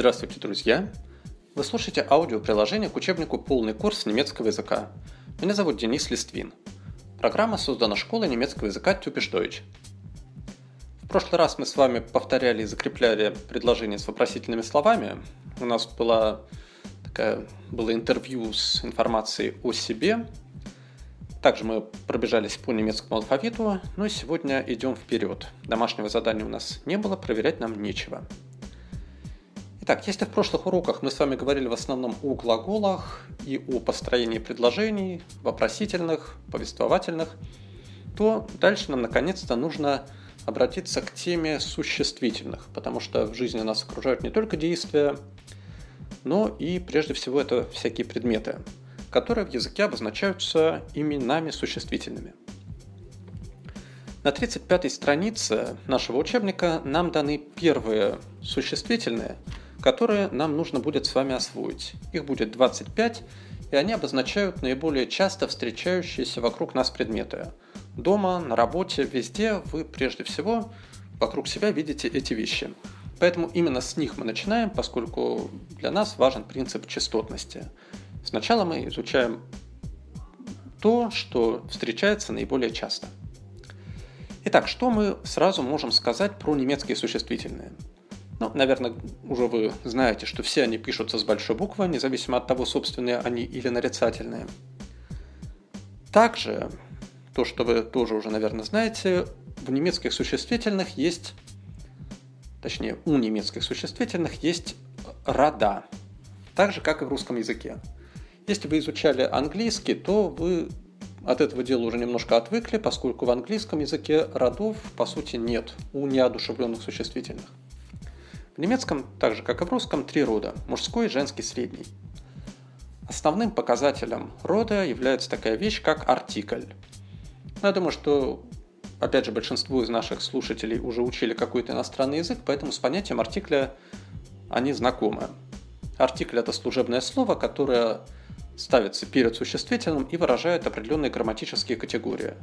Здравствуйте, друзья! Вы слушаете аудиоприложение к учебнику «Полный курс немецкого языка». Меня зовут Денис Листвин. Программа создана школой немецкого языка Typisch Deutsch. В прошлый раз мы с вами повторяли и закрепляли предложения с вопросительными словами. У нас была такая, было интервью с информацией о себе. Также мы пробежались по немецкому алфавиту, но сегодня идем вперед. Домашнего задания у нас не было, проверять нам нечего. Итак, если в прошлых уроках мы с вами говорили в основном о глаголах и о построении предложений, вопросительных, повествовательных, то дальше нам наконец-то нужно обратиться к теме существительных, потому что в жизни нас окружают не только действия, но и прежде всего это всякие предметы, которые в языке обозначаются именами существительными. На 35-й странице нашего учебника нам даны первые существительные – которые нам нужно будет с вами освоить. Их будет 25, и они обозначают наиболее часто встречающиеся вокруг нас предметы. Дома, на работе, везде вы прежде всего вокруг себя видите эти вещи. Поэтому именно с них мы начинаем, поскольку для нас важен принцип частотности. Сначала мы изучаем то, что встречается наиболее часто. Итак, что мы сразу можем сказать про немецкие существительные? Ну, наверное, уже вы знаете, что все они пишутся с большой буквы, независимо от того, собственные они или нарицательные. Также, то, что вы тоже уже, наверное, знаете, в немецких существительных есть, точнее, у немецких существительных есть рода, так же, как и в русском языке. Если вы изучали английский, то вы от этого дела уже немножко отвыкли, поскольку в английском языке родов, по сути, нет у неодушевленных существительных. В немецком, так же как и в русском, три рода – мужской, женский, средний. Основным показателем рода является такая вещь, как артикль. Ну, я думаю, что, опять же, большинство из наших слушателей уже учили какой-то иностранный язык, поэтому с понятием артикля они знакомы. Артикль – это служебное слово, которое ставится перед существительным и выражает определенные грамматические категории.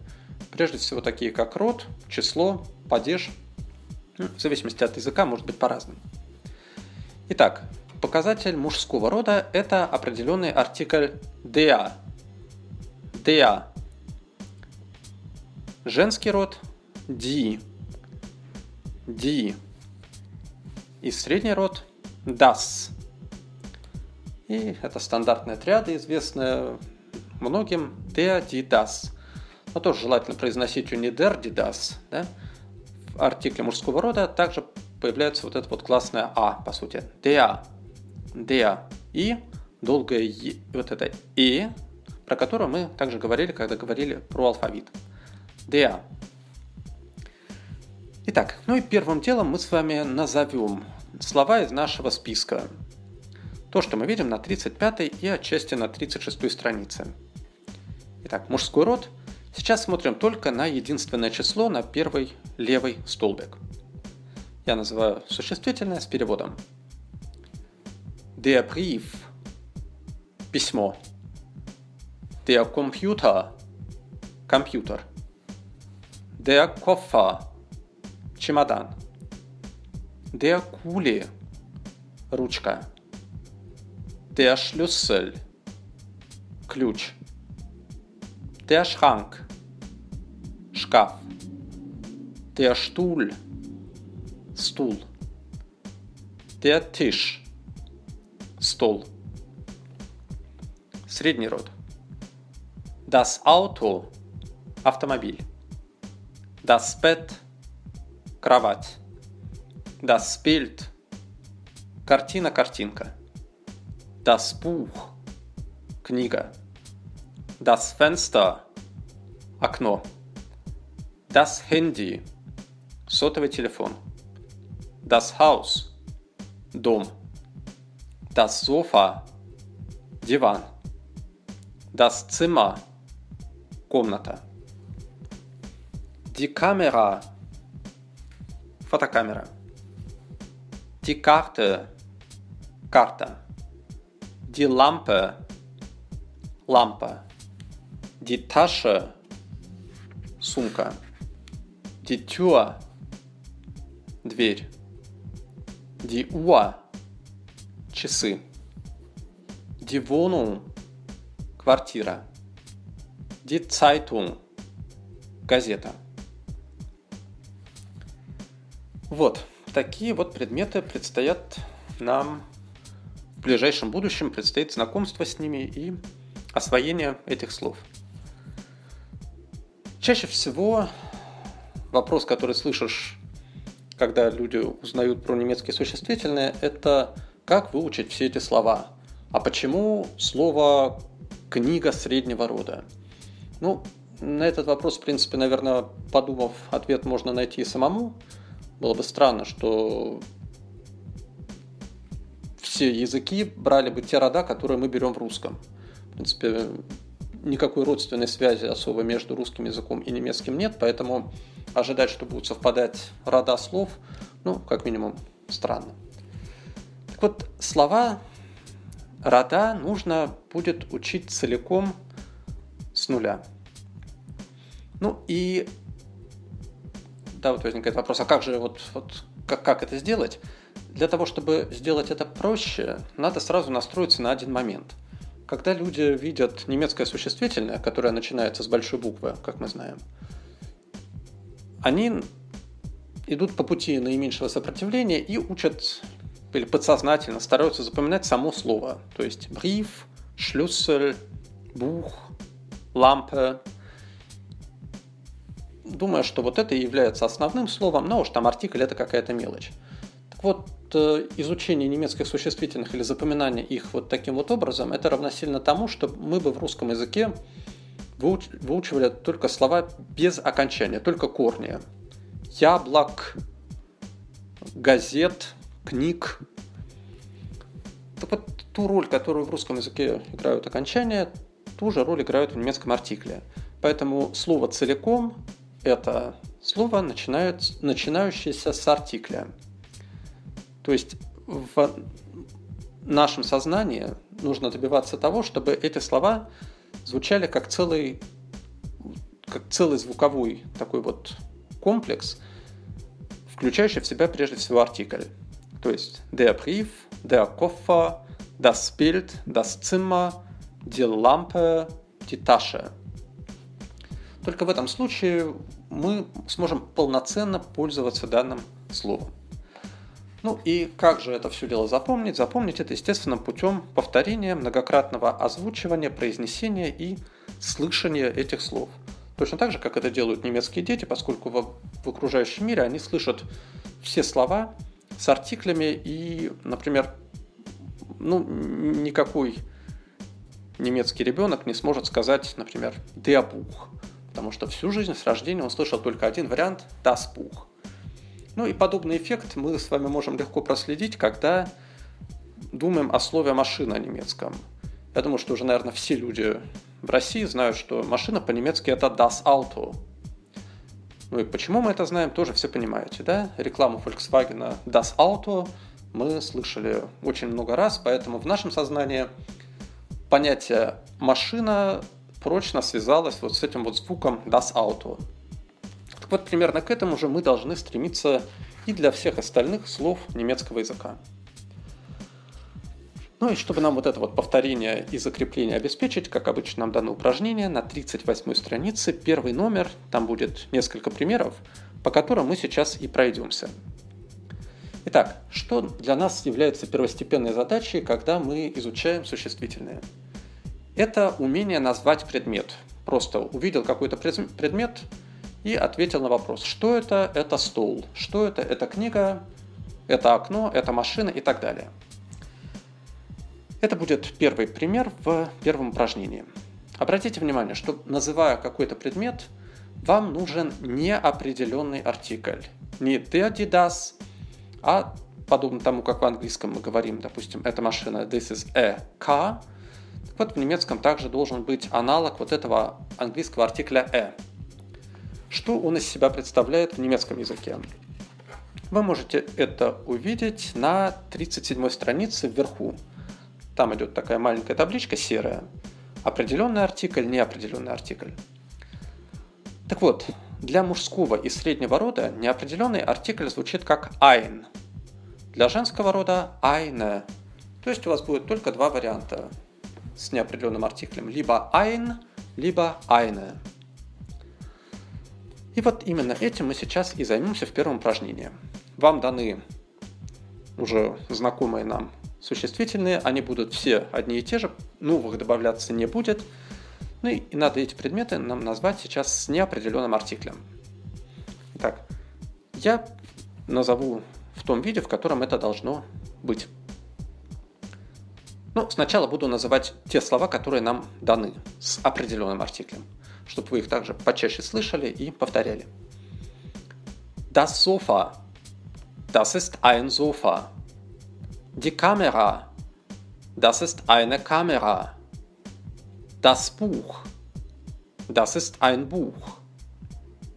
Прежде всего такие как род, число, падеж – в зависимости от языка может быть по-разному. Итак, показатель мужского рода – это определенный артикль der. Der. Женский род – die. Die. И средний род – das. И это стандартная триада, известная многим der, die, das. Но тоже желательно произносить ее не der, die, das, да? Артикле мужского рода также появляется вот это вот классное «а», по сути. «Der», «der» и долгое «е», вот это «и», про которое мы также говорили, когда говорили про алфавит. «Der». Итак, ну и первым делом мы с вами назовем слова из нашего списка. То, что мы видим на 35 и отчасти на 36 странице. Итак, мужской род – Сейчас смотрим только на единственное число на первый левый столбик. Я называю существительное с переводом. Der Brief – письмо. Der Computer – компьютер. Der Koffer – чемодан. Der Kuli – ручка. Der Schlüssel – ключ. Der Schrank – шкаф. Der Stuhl, стул. Der Tisch, стол. Средний род. Das Auto, автомобиль. Das Bett, кровать. Das Bild, картина-картинка. Das Buch, книга. Das Fenster, окно. Das Handy – сотовый телефон. Das Haus – дом. Das Sofa – диван. Das Zimmer – комната. Die Kamera – фотокамера. Die Karte – карта. Die Lampe – лампа. Die Tasche – сумка. Tür. Дверь. Uhr. часы. Wohnung – квартира. Zeitung – газета. Вот, такие вот предметы предстоят нам в ближайшем будущем, предстоит знакомство с ними и освоение этих слов. Чаще всего вопрос, который слышишь, когда люди узнают про немецкие существительные, это как выучить все эти слова. А почему слово «книга среднего рода»? Ну, на этот вопрос, в принципе, наверное, подумав, ответ можно найти самому. Было бы странно, что все языки брали бы те рода, которые мы берем в русском. В принципе, никакой родственной связи особо между русским языком и немецким нет, поэтому ожидать, что будут совпадать рода слов, ну, как минимум, странно. Так вот, слова рода нужно будет учить целиком с нуля. Ну и да, вот возникает вопрос, а как же вот, вот как, как это сделать? Для того, чтобы сделать это проще, надо сразу настроиться на один момент. Когда люди видят немецкое существительное, которое начинается с большой буквы, как мы знаем, они идут по пути наименьшего сопротивления и учат или подсознательно стараются запоминать само слово. То есть бриф, шлюссель, бух, лампе. Думая, что вот это и является основным словом, но уж там артикль это какая-то мелочь. Так вот, изучение немецких существительных или запоминание их вот таким вот образом, это равносильно тому, что мы бы в русском языке выучивали только слова без окончания, только корни. Яблок, газет, книг. Так вот, ту роль, которую в русском языке играют окончания, ту же роль играют в немецком артикле. Поэтому слово целиком – это слово, начинает, начинающееся с артикля. То есть в нашем сознании нужно добиваться того, чтобы эти слова звучали как целый, как целый звуковой такой вот комплекс, включающий в себя прежде всего артикль. То есть der Brief, der Koffer, das Bild, das Zimmer, die Lampe, die Tasche. Только в этом случае мы сможем полноценно пользоваться данным словом. Ну и как же это все дело запомнить? Запомнить это, естественно, путем повторения, многократного озвучивания, произнесения и слышания этих слов. Точно так же, как это делают немецкие дети, поскольку в, в окружающем мире они слышат все слова с артиклями и, например, ну, никакой немецкий ребенок не сможет сказать, например, «der Buch», потому что всю жизнь с рождения он слышал только один вариант «das Buch». Ну и подобный эффект мы с вами можем легко проследить, когда думаем о слове «машина» немецком. Я думаю, что уже, наверное, все люди в России знают, что машина по-немецки это «das Auto». Ну и почему мы это знаем, тоже все понимаете, да? Рекламу Volkswagen «das Auto» мы слышали очень много раз, поэтому в нашем сознании понятие «машина» прочно связалось вот с этим вот звуком «das Auto». Так вот, примерно к этому же мы должны стремиться и для всех остальных слов немецкого языка. Ну и чтобы нам вот это вот повторение и закрепление обеспечить, как обычно нам дано упражнение, на 38 странице первый номер, там будет несколько примеров, по которым мы сейчас и пройдемся. Итак, что для нас является первостепенной задачей, когда мы изучаем существительные? Это умение назвать предмет. Просто увидел какой-то предмет, и ответил на вопрос, что это, это стол, что это, это книга, это окно, это машина и так далее. Это будет первый пример в первом упражнении. Обратите внимание, что называя какой-то предмет, вам нужен неопределенный артикль. Не die das, а подобно тому, как в английском мы говорим, допустим, эта машина, this is a car, вот в немецком также должен быть аналог вот этого английского артикля a. Что он из себя представляет в немецком языке? Вы можете это увидеть на 37 странице вверху. Там идет такая маленькая табличка серая. Определенный артикль, неопределенный артикль. Так вот, для мужского и среднего рода неопределенный артикль звучит как ein. Для женского рода eine. То есть у вас будет только два варианта с неопределенным артиклем. Либо ein, либо eine. И вот именно этим мы сейчас и займемся в первом упражнении. Вам даны уже знакомые нам существительные, они будут все одни и те же, новых добавляться не будет. Ну и надо эти предметы нам назвать сейчас с неопределенным артиклем. Итак, я назову в том виде, в котором это должно быть. Ну, сначала буду называть те слова, которые нам даны с определенным артиклем, чтобы вы их также почаще слышали и повторяли. Das Sofa. Das ist ein Sofa. Die Kamera. Das ist eine Kamera. Das Buch. Das ist ein Buch.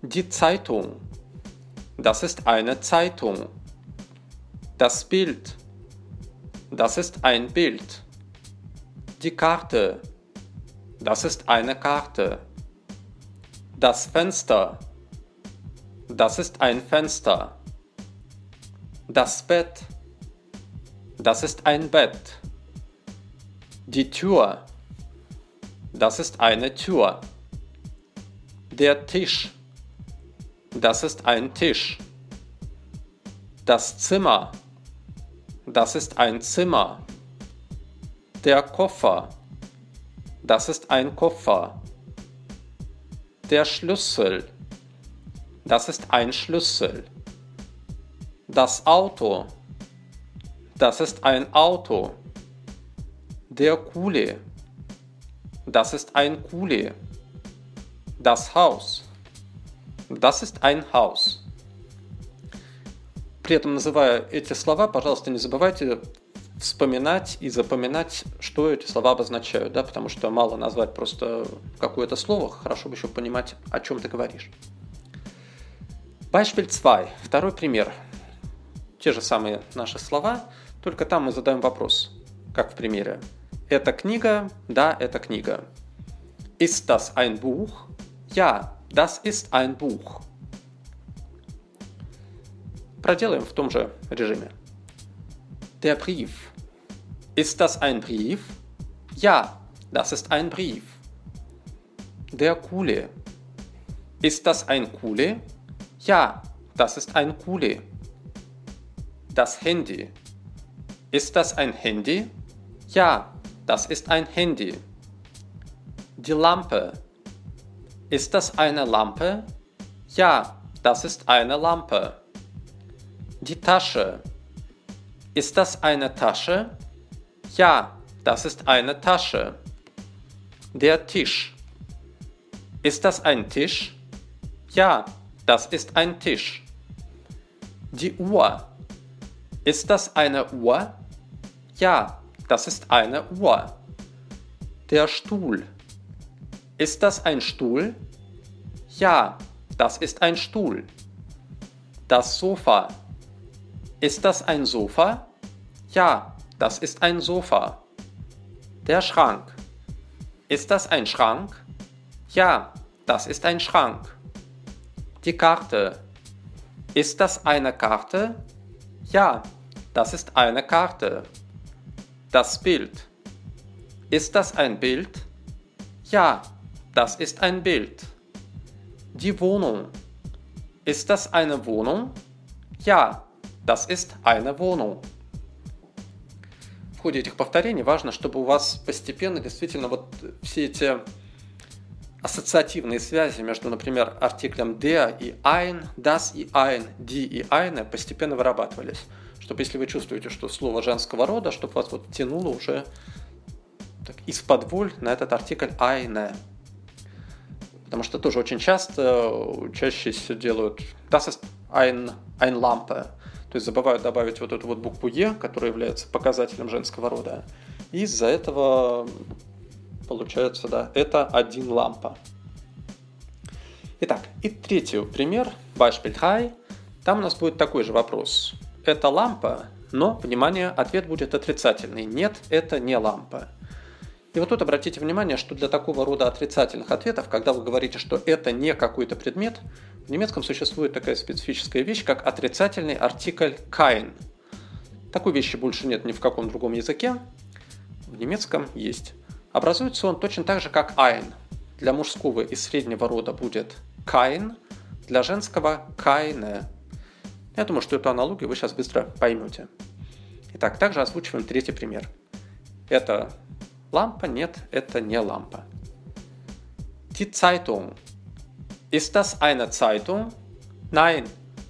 Die Zeitung. Das ist eine Zeitung. Das Bild. Das ist ein Bild. Die Karte. Das ist eine Karte. Das Fenster. Das ist ein Fenster. Das Bett. Das ist ein Bett. Die Tür. Das ist eine Tür. Der Tisch. Das ist ein Tisch. Das Zimmer. Das ist ein Zimmer. Der Koffer. Das ist ein Koffer Der Schlüssel. Das ist ein Schlüssel. Das Auto. Das ist ein Auto. Der Kuli. Das ist ein Kuli. Das Haus. Das ist ein Haus. При этом, называя эти слова, пожалуйста, не забывайте вспоминать и запоминать, что эти слова обозначают, да, потому что мало назвать просто какое-то слово, хорошо бы еще понимать, о чем ты говоришь. Beispiel 2. Второй пример. Те же самые наши слова, только там мы задаем вопрос, как в примере. Это книга? Да, это книга. Ist das ein Buch? Ja, das ist ein Buch. Проделаем в том же режиме. Der Brief. Ist das ein Brief? Ja, das ist ein Brief. Der Kule. Ist das ein Kule? Ja, das ist ein Kule. Das Handy. Ist das ein Handy? Ja, das ist ein Handy. Die Lampe. Ist das eine Lampe? Ja, das ist eine Lampe. Die Tasche. Ist das eine Tasche? Ja, das ist eine Tasche. Der Tisch. Ist das ein Tisch? Ja, das ist ein Tisch. Die Uhr. Ist das eine Uhr? Ja, das ist eine Uhr. Der Stuhl. Ist das ein Stuhl? Ja, das ist ein Stuhl. Das Sofa. Ist das ein Sofa? Ja, das ist ein Sofa. Der Schrank. Ist das ein Schrank? Ja, das ist ein Schrank. Die Karte. Ist das eine Karte? Ja, das ist eine Karte. Das Bild. Ist das ein Bild? Ja, das ist ein Bild. Die Wohnung. Ist das eine Wohnung? Ja, das ist eine Wohnung. В ходе этих повторений важно, чтобы у вас постепенно действительно вот все эти ассоциативные связи между, например, артиклем der и ein, das и ein, die и eine постепенно вырабатывались. Чтобы если вы чувствуете, что слово женского рода, чтобы вас вот тянуло уже так, из-под воль на этот артикль eine. Потому что тоже очень часто, чаще все делают das ist ein, ein Lampe. То есть забывают добавить вот эту вот букву Е, которая является показателем женского рода. И из-за этого получается, да, это один лампа. Итак, и третий пример, 3. Там у нас будет такой же вопрос. Это лампа, но, внимание, ответ будет отрицательный. Нет, это не лампа. И вот тут обратите внимание, что для такого рода отрицательных ответов, когда вы говорите, что это не какой-то предмет, в немецком существует такая специфическая вещь, как отрицательный артикль kein. Такой вещи больше нет ни в каком другом языке. В немецком есть. Образуется он точно так же, как ein. Для мужского и среднего рода будет kein, для женского keine. Я думаю, что эту аналогию вы сейчас быстро поймете. Итак, также озвучиваем третий пример. Это лампа? Нет, это не лампа. Die Zeitung. Ist das eine Zeitung? Nein,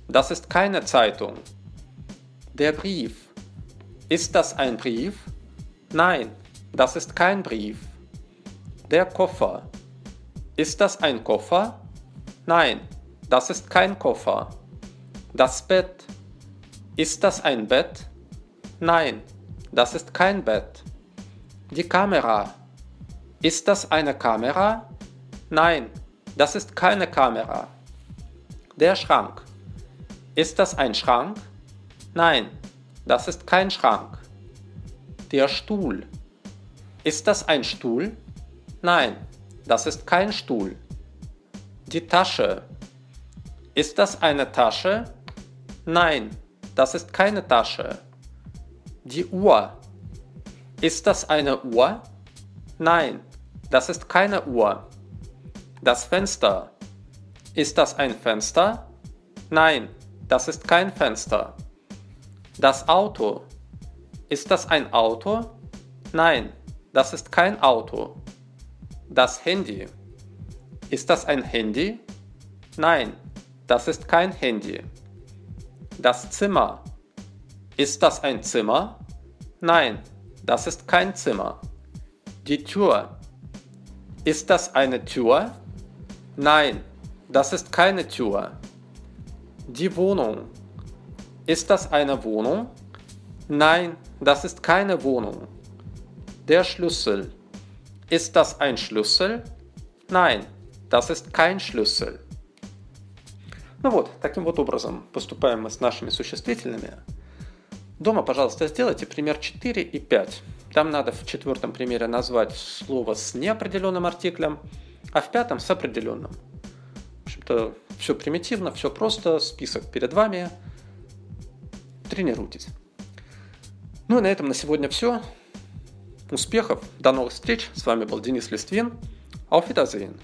das ist keine Zeitung. Der Brief. Ist das ein Brief? Nein, das ist kein Brief. Der Koffer. Ist das ein Koffer? Nein, das ist kein Koffer. Das Bett. Ist das ein Bett? Nein, das ist kein Bett. Die Kamera. Ist das eine Kamera? Nein, das ist keine Kamera. Der Schrank. Ist das ein Schrank? Nein, das ist kein Schrank. Der Stuhl. Ist das ein Stuhl? Nein, das ist kein Stuhl. Die Tasche. Ist das eine Tasche? Nein, das ist keine Tasche. Die Uhr. Ist das eine Uhr? Nein, das ist keine Uhr. Das Fenster. Ist das ein Fenster? Nein, das ist kein Fenster. Das Auto. Ist das ein Auto? Nein, das ist kein Auto. Das Handy. Ist das ein Handy? Nein, das ist kein Handy. Das Zimmer. Ist das ein Zimmer? Nein, das ist kein Zimmer. Die Tür. Ist das eine Tür? Nein, das ist keine Tür. Die Wohnung. Ist das eine Wohnung? Nein, das ist keine Wohnung. Der Schlüssel. Ist das ein Schlüssel? Nein, das ist kein Schlüssel. Ну вот, таким вот образом поступаем мы с нашими существительными. Дома, пожалуйста, сделайте пример 4 и 5. Там надо в четвертом примере назвать слово с неопределенным артиклем, а в пятом с определенным. В общем-то, все примитивно, все просто, список перед вами. Тренируйтесь. Ну и на этом на сегодня все. Успехов, до новых встреч. С вами был Денис Листвин. Auf Wiedersehen.